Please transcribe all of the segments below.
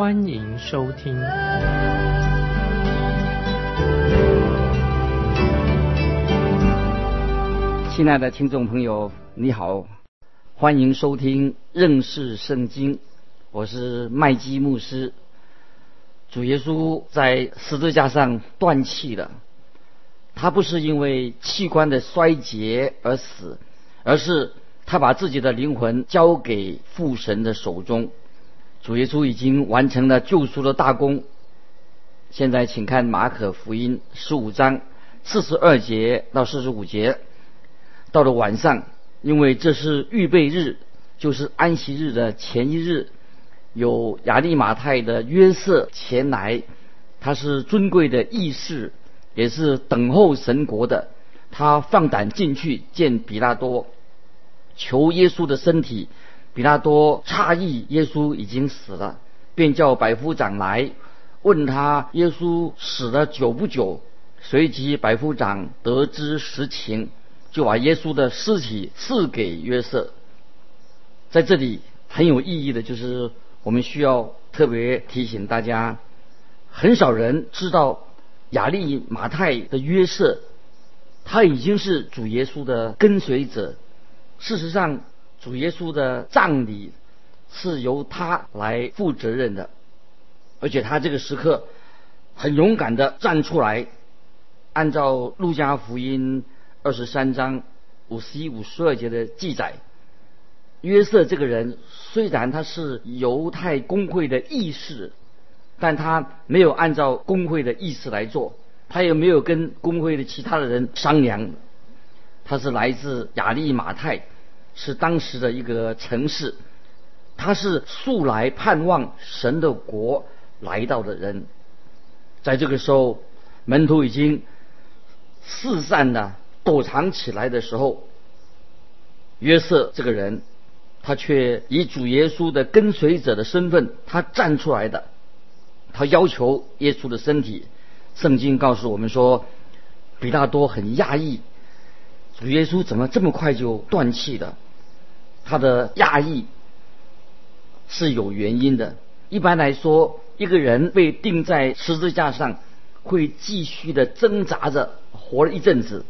欢迎收听。亲爱的听众朋友，你好，欢迎收听认识圣经，我是麦基牧师。主耶稣在十字架上断气了，他不是因为器官的衰竭而死，而是他把自己的灵魂交给父神的手中。主耶稣已经完成了救赎的大功。现在，请看马可福音十五章四十二节到四十五节。到了晚上，因为这是预备日，就是安息日的前一日，有亚利马泰的约瑟前来，他是尊贵的义士，也是等候神国的。他放胆进去见比拉多，求耶稣的身体。比拉多诧异耶稣已经死了，便叫百夫长来问他耶稣死了久不久。随即百夫长得知实情。就把耶稣的尸体赐给约瑟。在这里很有意义的，就是我们需要特别提醒大家，很少人知道亚利马太的约瑟，他已经是主耶稣的跟随者。事实上，主耶稣的葬礼是由他来负责任的，而且他这个时刻很勇敢的站出来，按照路加福音。二十三章五十一、五十二节的记载，约瑟这个人虽然他是犹太公会的义士，但他没有按照公会的意思来做，他也没有跟公会的其他的人商量。他是来自亚利马泰，是当时的一个城市，他是素来盼望神的国来到的人。在这个时候，门徒已经四散了。躲藏起来的时候，约瑟这个人，他却以主耶稣的跟随者的身份，他站出来的，他要求耶稣的身体。圣经告诉我们说，比大多很讶异，主耶稣怎么这么快就断气了？他的讶异是有原因的。一般来说，一个人被钉在十字架上，会继续的挣扎着活了一阵子。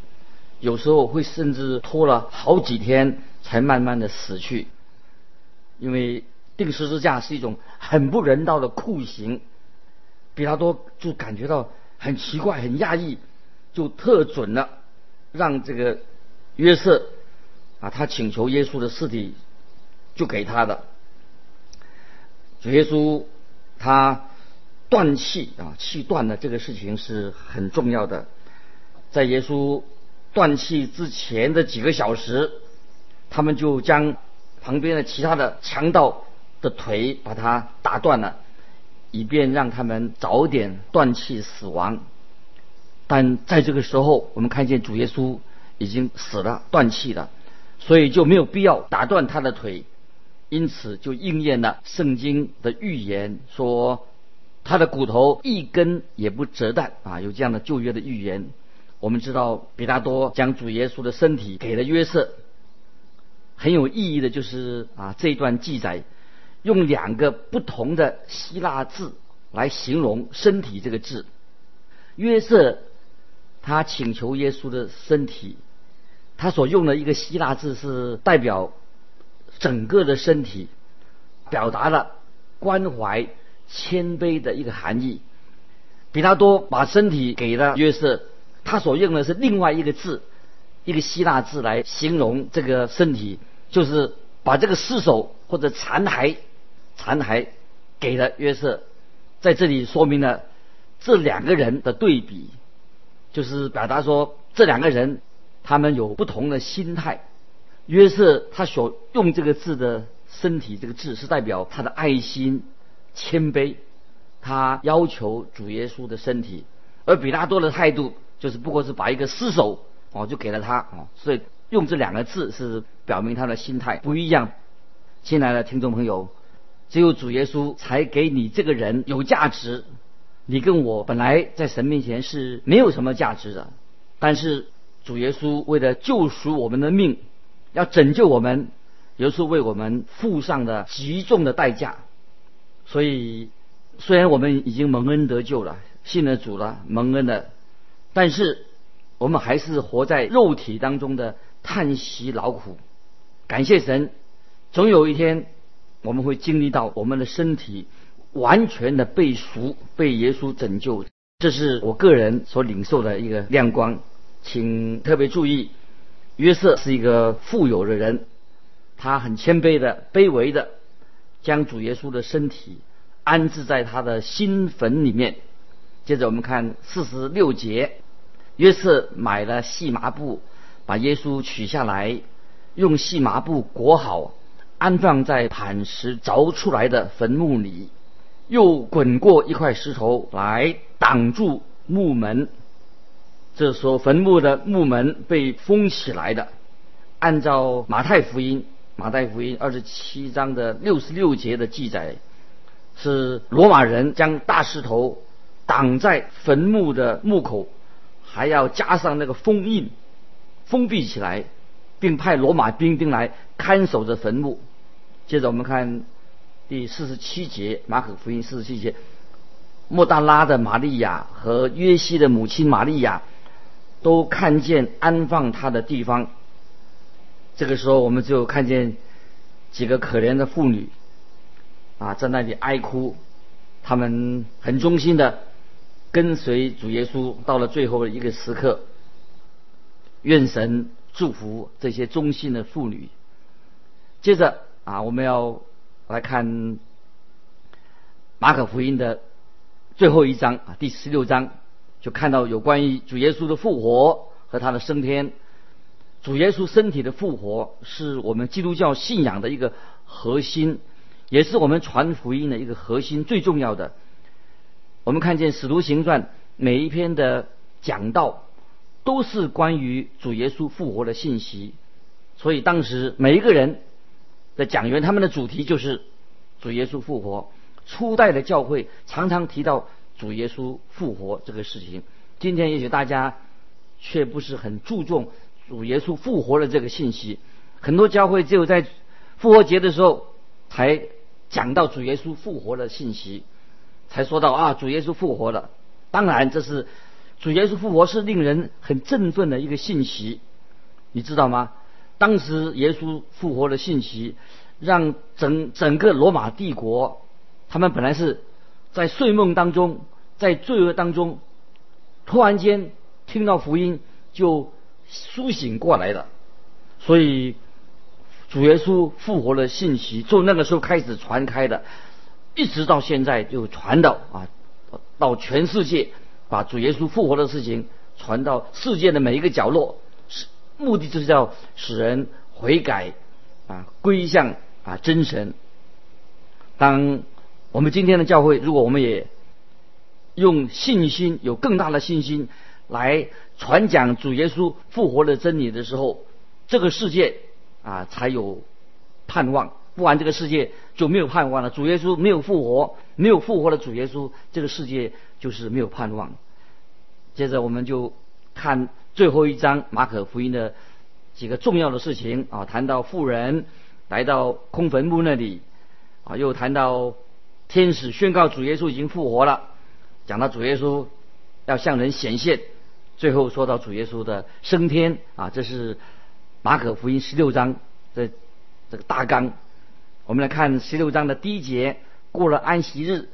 有时候会甚至拖了好几天才慢慢的死去，因为钉十字架是一种很不人道的酷刑。比拉多就感觉到很奇怪、很压抑，就特准了让这个约瑟啊，他请求耶稣的尸体就给他的。主耶稣他断气啊，气断了这个事情是很重要的，在耶稣。断气之前的几个小时，他们就将旁边的其他的强盗的腿把他打断了，以便让他们早点断气死亡。但在这个时候，我们看见主耶稣已经死了，断气了，所以就没有必要打断他的腿，因此就应验了圣经的预言，说他的骨头一根也不折断啊，有这样的旧约的预言。我们知道，比拉多将主耶稣的身体给了约瑟。很有意义的就是啊，这一段记载用两个不同的希腊字来形容“身体”这个字。约瑟他请求耶稣的身体，他所用的一个希腊字是代表整个的身体，表达了关怀、谦卑的一个含义。比拉多把身体给了约瑟。他所用的是另外一个字，一个希腊字来形容这个身体，就是把这个尸首或者残骸、残骸给了约瑟，在这里说明了这两个人的对比，就是表达说这两个人他们有不同的心态。约瑟他所用这个字的身体这个字是代表他的爱心、谦卑，他要求主耶稣的身体，而比拉多的态度就是不过是把一个尸首哦就给了他哦，所以用这两个字是表明他的心态不一样。亲爱的听众朋友，只有主耶稣才给你这个人有价值。你跟我本来在神面前是没有什么价值的，但是主耶稣为了救赎我们的命，要拯救我们，耶稣为我们付上了极重的代价。所以，虽然我们已经蒙恩得救了，信了主了，蒙恩了，但是我们还是活在肉体当中的叹息劳苦。感谢神。总有一天，我们会经历到我们的身体完全的被赎、被耶稣拯救。这是我个人所领受的一个亮光，请特别注意，约瑟是一个富有的人，他很谦卑的、卑微的，将主耶稣的身体安置在他的新坟里面。接着我们看四十六节，约瑟买了细麻布，把耶稣取下来，用细麻布裹好。安放在磐石凿出来的坟墓里，又滚过一块石头来挡住墓门。这所坟墓的墓门被封起来的。按照马太福音马太福音二十七章的六十六节的记载，是罗马人将大石头挡在坟墓的墓口，还要加上那个封印，封闭起来，并派罗马兵丁来看守着坟墓。接着我们看第四十七节，马可福音四十七节，莫大拉的玛利亚和约西的母亲玛利亚都看见安放他的地方。这个时候，我们就看见几个可怜的妇女啊，在那里哀哭。他们很忠心的跟随主耶稣，到了最后的一个时刻。愿神祝福这些忠心的妇女。接着。啊，我们要来看马可福音的最后一章啊，第十六章，就看到有关于主耶稣的复活和他的升天。主耶稣身体的复活是我们基督教信仰的一个核心，也是我们传福音的一个核心，最重要的。我们看见使徒行传每一篇的讲道都是关于主耶稣复活的信息，所以当时每一个人。的讲员，他们的主题就是主耶稣复活。初代的教会常常提到主耶稣复活这个事情。今天也许大家却不是很注重主耶稣复活的这个信息。很多教会只有在复活节的时候才讲到主耶稣复活的信息，才说到啊，主耶稣复活了。当然，这是主耶稣复活是令人很振奋的一个信息，你知道吗？当时耶稣复活的信息，让整整个罗马帝国，他们本来是在睡梦当中，在罪恶当中，突然间听到福音就苏醒过来了。所以主耶稣复活的信息，从那个时候开始传开的，一直到现在就传到啊，到全世界，把主耶稣复活的事情传到世界的每一个角落。是目的就是要使人悔改啊，归向啊真神。当我们今天的教会，如果我们也用信心，有更大的信心来传讲主耶稣复活的真理的时候，这个世界啊才有盼望。不然这个世界就没有盼望了。主耶稣没有复活，没有复活的主耶稣，这个世界就是没有盼望。接着我们就看。最后一章马可福音的几个重要的事情啊，谈到富人来到空坟墓那里啊，又谈到天使宣告主耶稣已经复活了，讲到主耶稣要向人显现，最后说到主耶稣的升天啊，这是马可福音十六章的这个大纲。我们来看十六章的第一节，过了安息日，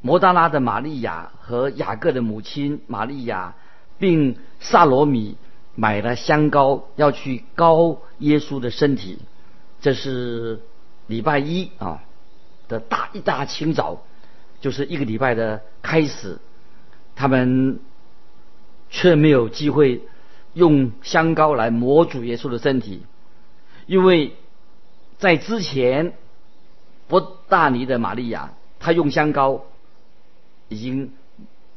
摩达拉的玛利亚和雅各的母亲玛利亚。并萨罗米买了香膏，要去膏耶稣的身体。这是礼拜一啊的大一大清早，就是一个礼拜的开始。他们却没有机会用香膏来抹主耶稣的身体，因为在之前，伯大尼的玛利亚，她用香膏已经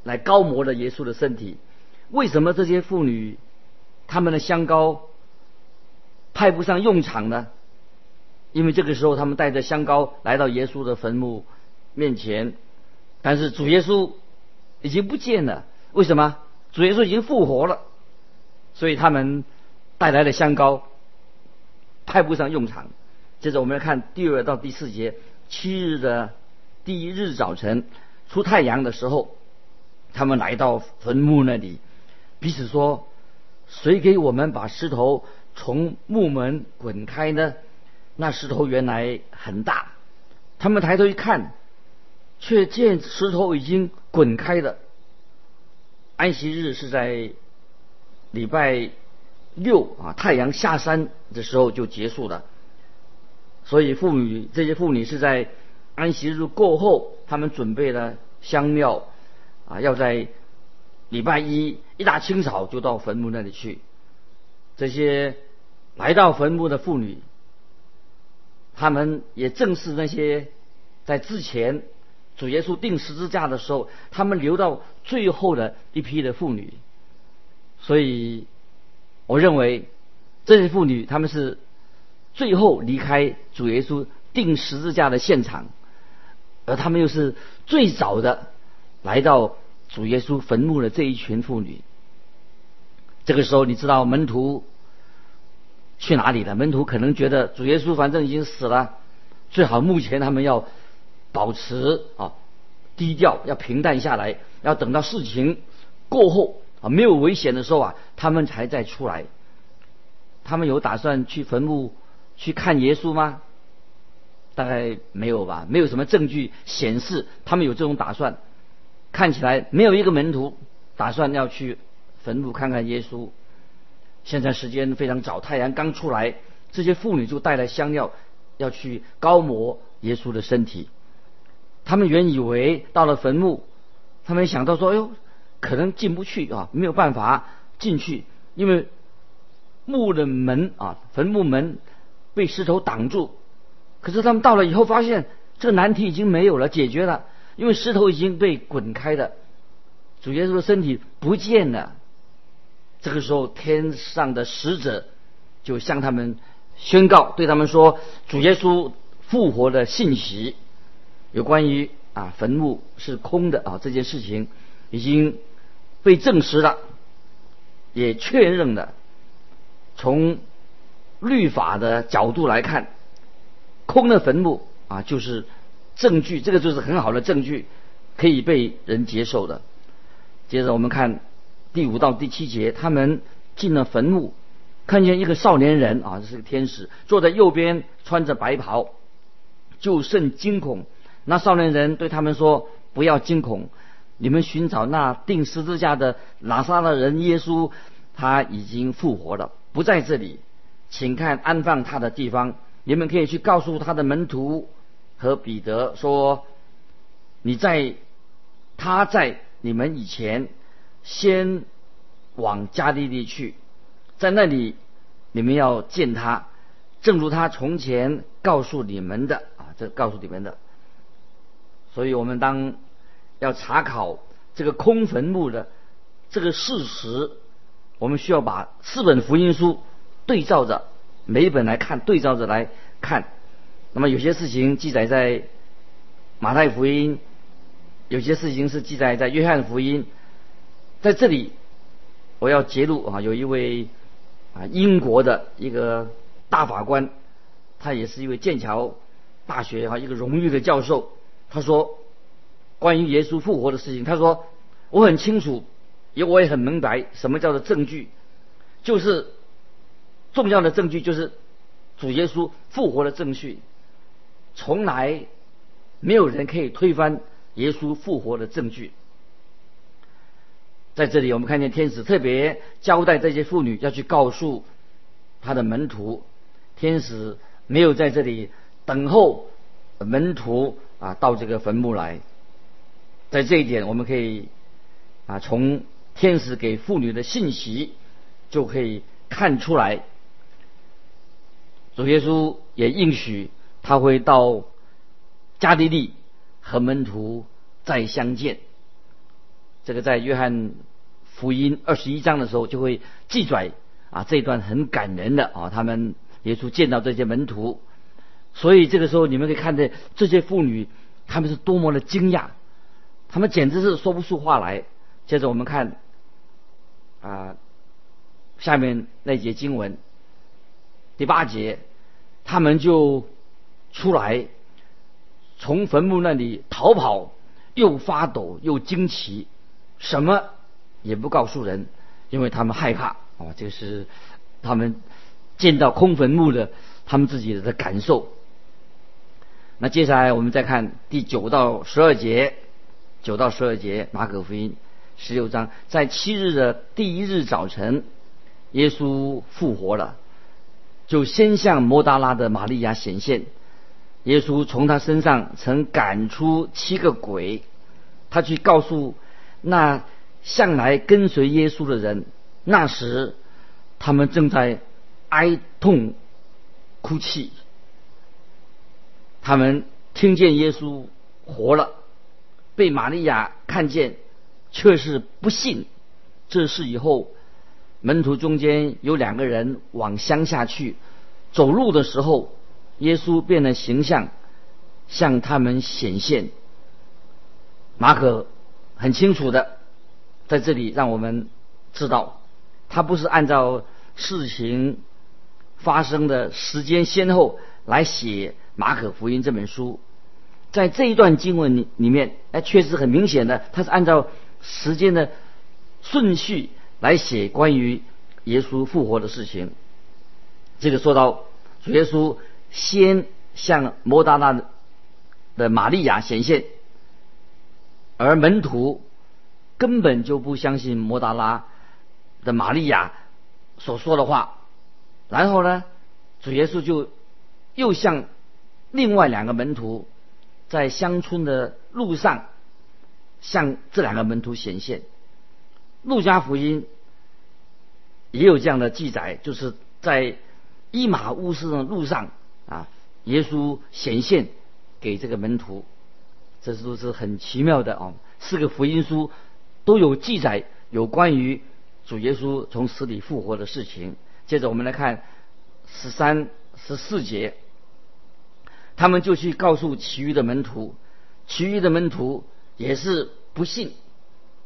来高摩了耶稣的身体。为什么这些妇女他们的香膏派不上用场呢？因为这个时候他们带着香膏来到耶稣的坟墓面前，但是主耶稣已经不见了。为什么？主耶稣已经复活了，所以他们带来的香膏派不上用场。接着我们来看第二到第四节，七日的第一日早晨出太阳的时候，他们来到坟墓那里，彼此说：“谁给我们把石头从墓门滚开呢？”那石头原来很大，他们抬头一看，却见石头已经滚开了。安息日是在礼拜六啊，太阳下山的时候就结束了。所以妇女这些妇女是在安息日过后，他们准备了香料啊，要在礼拜一一大清早就到坟墓那里去。这些来到坟墓的妇女。他们也正是那些在之前主耶稣钉十字架的时候，他们留到最后的一批的妇女。所以，我认为这些妇女他们是最后离开主耶稣钉十字架的现场，而他们又是最早的来到主耶稣坟墓的这一群妇女。这个时候，你知道门徒。去哪里了？门徒可能觉得主耶稣反正已经死了，最好目前他们要保持啊低调，要平淡下来，要等到事情过后啊没有危险的时候啊，他们才再出来。他们有打算去坟墓去看耶稣吗？大概没有吧，没有什么证据显示他们有这种打算。看起来没有一个门徒打算要去坟墓看看耶稣。现在时间非常早，太阳刚出来，这些妇女就带来香料，要去高摩耶稣的身体。他们原以为到了坟墓，他们想到说：“哎呦，可能进不去啊，没有办法进去，因为墓的门啊，坟墓门被石头挡住。”可是他们到了以后，发现这个难题已经没有了，解决了，因为石头已经被滚开了，主耶稣的身体不见了。这个时候，天上的使者就向他们宣告，对他们说：“主耶稣复活的信息，有关于啊坟墓是空的啊这件事情，已经被证实了，也确认了。从律法的角度来看，空的坟墓啊就是证据，这个就是很好的证据，可以被人接受的。接着我们看。”第五到第七节，他们进了坟墓，看见一个少年人啊，这是个天使，坐在右边，穿着白袍，就甚惊恐。那少年人对他们说：“不要惊恐，你们寻找那钉十字架的拿撒勒人耶稣，他已经复活了，不在这里，请看安放他的地方。你们可以去告诉他的门徒和彼得说：你在，他在你们以前。”先往加利利去，在那里你们要见他，正如他从前告诉你们的啊，这告诉你们的。所以我们当要查考这个空坟墓的这个事实，我们需要把四本福音书对照着每一本来看，对照着来看。那么有些事情记载在马太福音，有些事情是记载在约翰福音。在这里，我要揭露啊，有一位啊英国的一个大法官，他也是一位剑桥大学哈一个荣誉的教授。他说，关于耶稣复活的事情，他说我很清楚，也我也很明白什么叫做证据，就是重要的证据就是主耶稣复活的证据，从来没有人可以推翻耶稣复活的证据。在这里，我们看见天使特别交代这些妇女要去告诉他的门徒。天使没有在这里等候门徒啊到这个坟墓来。在这一点，我们可以啊从天使给妇女的信息就可以看出来，主耶稣也应许他会到加利利和门徒再相见。这个在约翰福音二十一章的时候就会记载啊这一段很感人的啊，他们耶稣见到这些门徒，所以这个时候你们可以看见这些妇女，他们是多么的惊讶，他们简直是说不出话来。接着我们看啊下面那节经文第八节，他们就出来从坟墓那里逃跑，又发抖又惊奇。什么也不告诉人，因为他们害怕啊，这是他们见到空坟墓的他们自己的感受。那接下来我们再看第九到十二节，九到十二节马可福音十六章，在七日的第一日早晨，耶稣复活了，就先向摩达拉的玛利亚显现。耶稣从他身上曾赶出七个鬼，他去告诉。那向来跟随耶稣的人，那时他们正在哀痛哭泣。他们听见耶稣活了，被玛利亚看见，却是不信。这事以后，门徒中间有两个人往乡下去，走路的时候，耶稣变了形象，向他们显现。马可。很清楚的，在这里让我们知道，他不是按照事情发生的时间先后来写马可福音这本书。在这一段经文里里面，哎，确实很明显的，他是按照时间的顺序来写关于耶稣复活的事情。这个说到主耶稣先向摩达拉的玛利亚显现。而门徒根本就不相信摩达拉的玛利亚所说的话，然后呢，主耶稣就又向另外两个门徒在乡村的路上向这两个门徒显现。路加福音也有这样的记载，就是在伊马乌斯的路上啊，耶稣显现给这个门徒。这都是很奇妙的啊！四个福音书都有记载有关于主耶稣从死里复活的事情。接着我们来看十三、十四节，他们就去告诉其余的门徒，其余的门徒也是不信。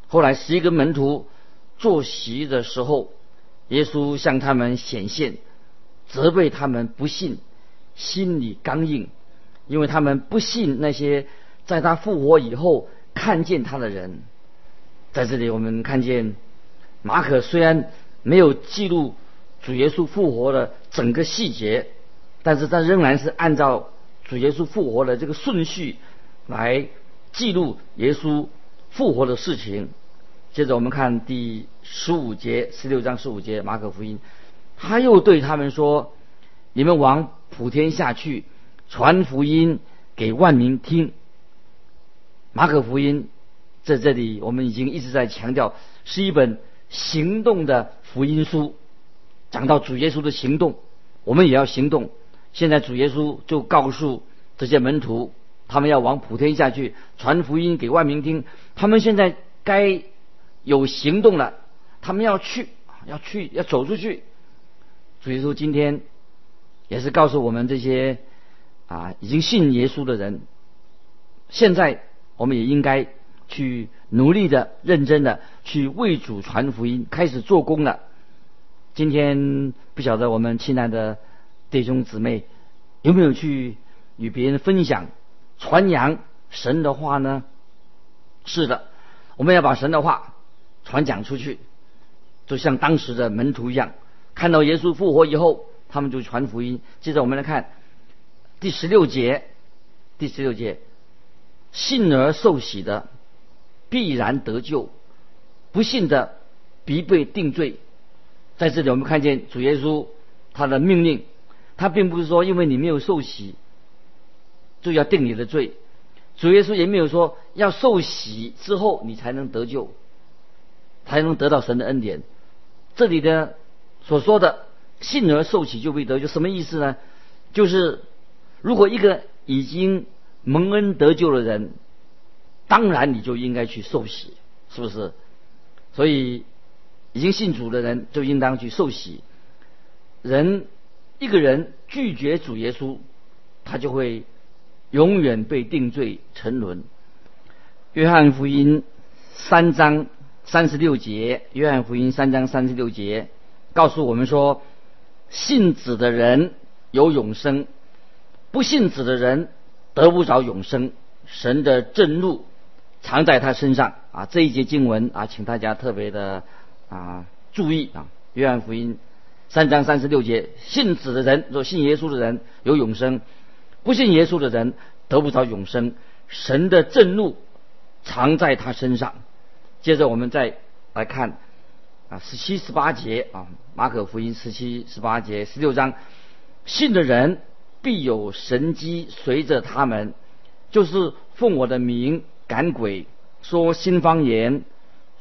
后来十一个门徒坐席的时候，耶稣向他们显现，责备他们不信，心里刚硬，因为他们不信那些。在他复活以后，看见他的人，在这里我们看见马可虽然没有记录主耶稣复活的整个细节，但是他仍然是按照主耶稣复活的这个顺序来记录耶稣复活的事情。接着我们看第十五节，十六章十五节马可福音，他又对他们说：“你们往普天下去，传福音给万民听。”马可福音在这里，我们已经一直在强调，是一本行动的福音书。讲到主耶稣的行动，我们也要行动。现在主耶稣就告诉这些门徒，他们要往普天下去传福音给万民听。他们现在该有行动了，他们要去，要去，要走出去。主耶稣今天也是告诉我们这些啊已经信耶稣的人，现在。我们也应该去努力的、认真的去为主传福音，开始做工了。今天不晓得我们亲爱的弟兄姊妹有没有去与别人分享、传扬神的话呢？是的，我们要把神的话传讲出去，就像当时的门徒一样，看到耶稣复活以后，他们就传福音。接着我们来看第十六节，第十六节。信而受洗的必然得救，不信的必被定罪。在这里，我们看见主耶稣他的命令，他并不是说因为你没有受洗就要定你的罪。主耶稣也没有说要受洗之后你才能得救，才能得到神的恩典。这里的所说的信而受洗就被得救，什么意思呢？就是如果一个已经蒙恩得救的人，当然你就应该去受洗。是不是？所以已经信主的人就应当去受洗。人一个人拒绝主耶稣，他就会永远被定罪沉沦。约翰福音三章三十六节，约翰福音三章三十六节告诉我们说：信子的人有永生，不信子的人得不着永生。神的震怒藏在他身上啊！这一节经文啊，请大家特别的啊注意啊。约翰福音三章三十六节：信子的人，若信耶稣的人有永生；不信耶稣的人得不着永生。神的震怒藏在他身上。接着我们再来看啊，十七、十八节啊，马可福音十七、十八节，十六章：信的人必有神机随着他们。就是奉我的名赶鬼，说新方言，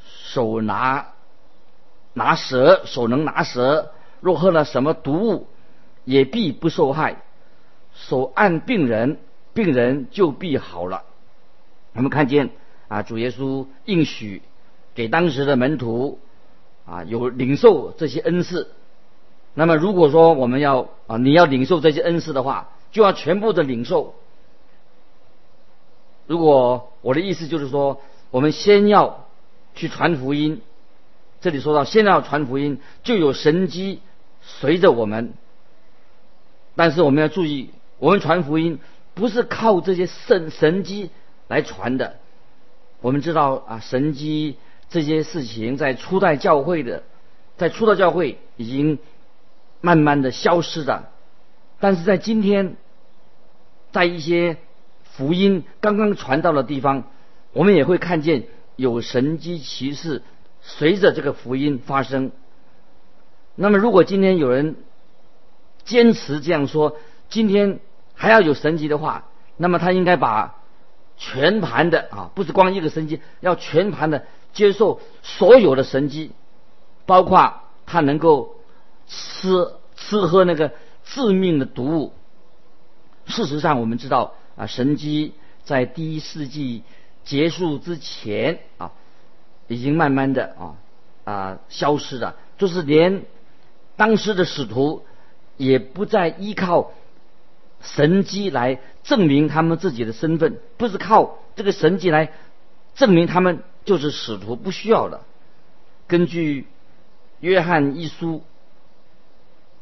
手拿拿蛇，手能拿蛇，若喝了什么毒物，也必不受害。手按病人，病人就必好了。我们看见啊，主耶稣应许给当时的门徒啊，有领受这些恩赐。那么如果说我们要啊，你要领受这些恩赐的话，就要全部的领受。如果我的意思就是说，我们先要去传福音。这里说到，先要传福音，就有神机随着我们。但是我们要注意，我们传福音不是靠这些神神机来传的。我们知道啊，神机这些事情在初代教会的，在初代教会已经慢慢的消失的。但是在今天，在一些福音刚刚传到的地方，我们也会看见有神机骑士随着这个福音发生。那么，如果今天有人坚持这样说，今天还要有神迹的话，那么他应该把全盘的啊，不是光一个神迹，要全盘的接受所有的神迹，包括他能够吃吃喝那个致命的毒物。事实上，我们知道。啊，神机在第一世纪结束之前啊，已经慢慢的啊啊消失了。就是连当时的使徒也不再依靠神机来证明他们自己的身份，不是靠这个神迹来证明他们就是使徒，不需要的。根据约翰一书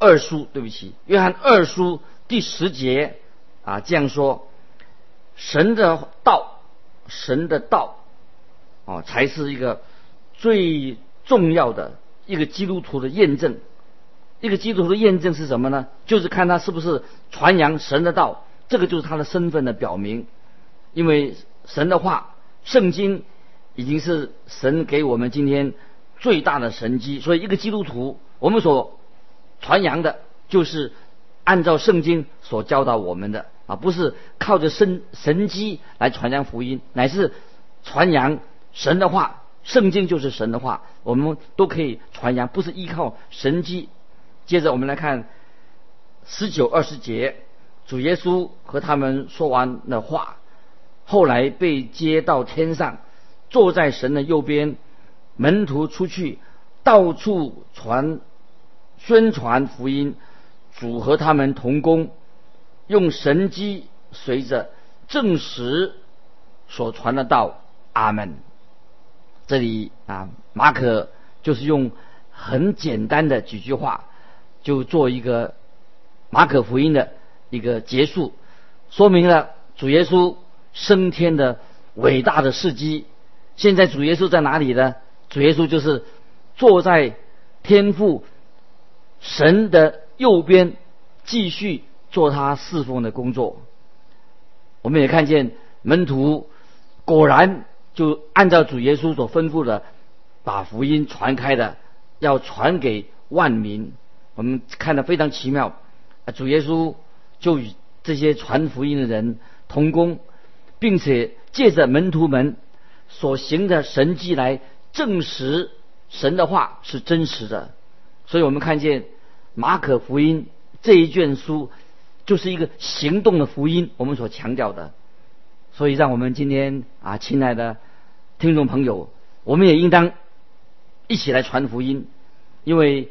二书，对不起，约翰二书第十节啊这样说。神的道，神的道，啊，才是一个最重要的一个基督徒的验证。一个基督徒的验证是什么呢？就是看他是不是传扬神的道，这个就是他的身份的表明。因为神的话，圣经已经是神给我们今天最大的神机，所以一个基督徒，我们所传扬的，就是按照圣经所教导我们的。啊，不是靠着神神机来传扬福音，乃是传扬神的话。圣经就是神的话，我们都可以传扬，不是依靠神机。接着我们来看十九二十节，主耶稣和他们说完的话，后来被接到天上，坐在神的右边。门徒出去，到处传宣传福音，主和他们同工。用神机随着证实所传的道，阿门。这里啊，马可就是用很简单的几句话，就做一个马可福音的一个结束，说明了主耶稣升天的伟大的事迹。现在主耶稣在哪里呢？主耶稣就是坐在天父神的右边，继续。做他侍奉的工作，我们也看见门徒果然就按照主耶稣所吩咐的，把福音传开的，要传给万民。我们看得非常奇妙，主耶稣就与这些传福音的人同工，并且借着门徒们所行的神迹来证实神的话是真实的。所以我们看见马可福音这一卷书。就是一个行动的福音，我们所强调的。所以，让我们今天啊，亲爱的听众朋友，我们也应当一起来传福音，因为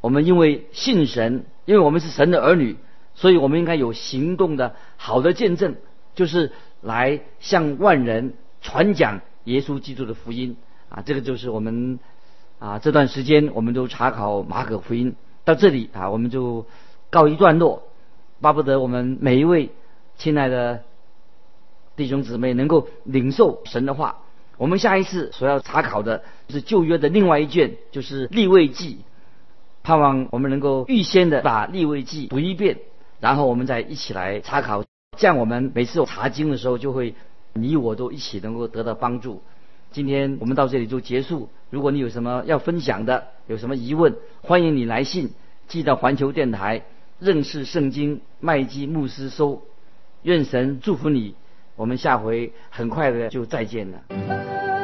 我们因为信神，因为我们是神的儿女，所以我们应该有行动的好的见证，就是来向万人传讲耶稣基督的福音啊！这个就是我们啊这段时间我们都查考马可福音到这里啊，我们就告一段落，巴不得我们每一位亲爱的弟兄姊妹能够领受神的话。我们下一次所要查考的是旧约的另外一卷，就是立位记。盼望我们能够预先的把立位记读一遍，然后我们再一起来查考，这样我们每次查经的时候就会你我都一起能够得到帮助。今天我们到这里就结束。如果你有什么要分享的，有什么疑问，欢迎你来信寄到环球电台认识圣经麦基牧师收。愿神祝福你。我们下回很快的就再见了。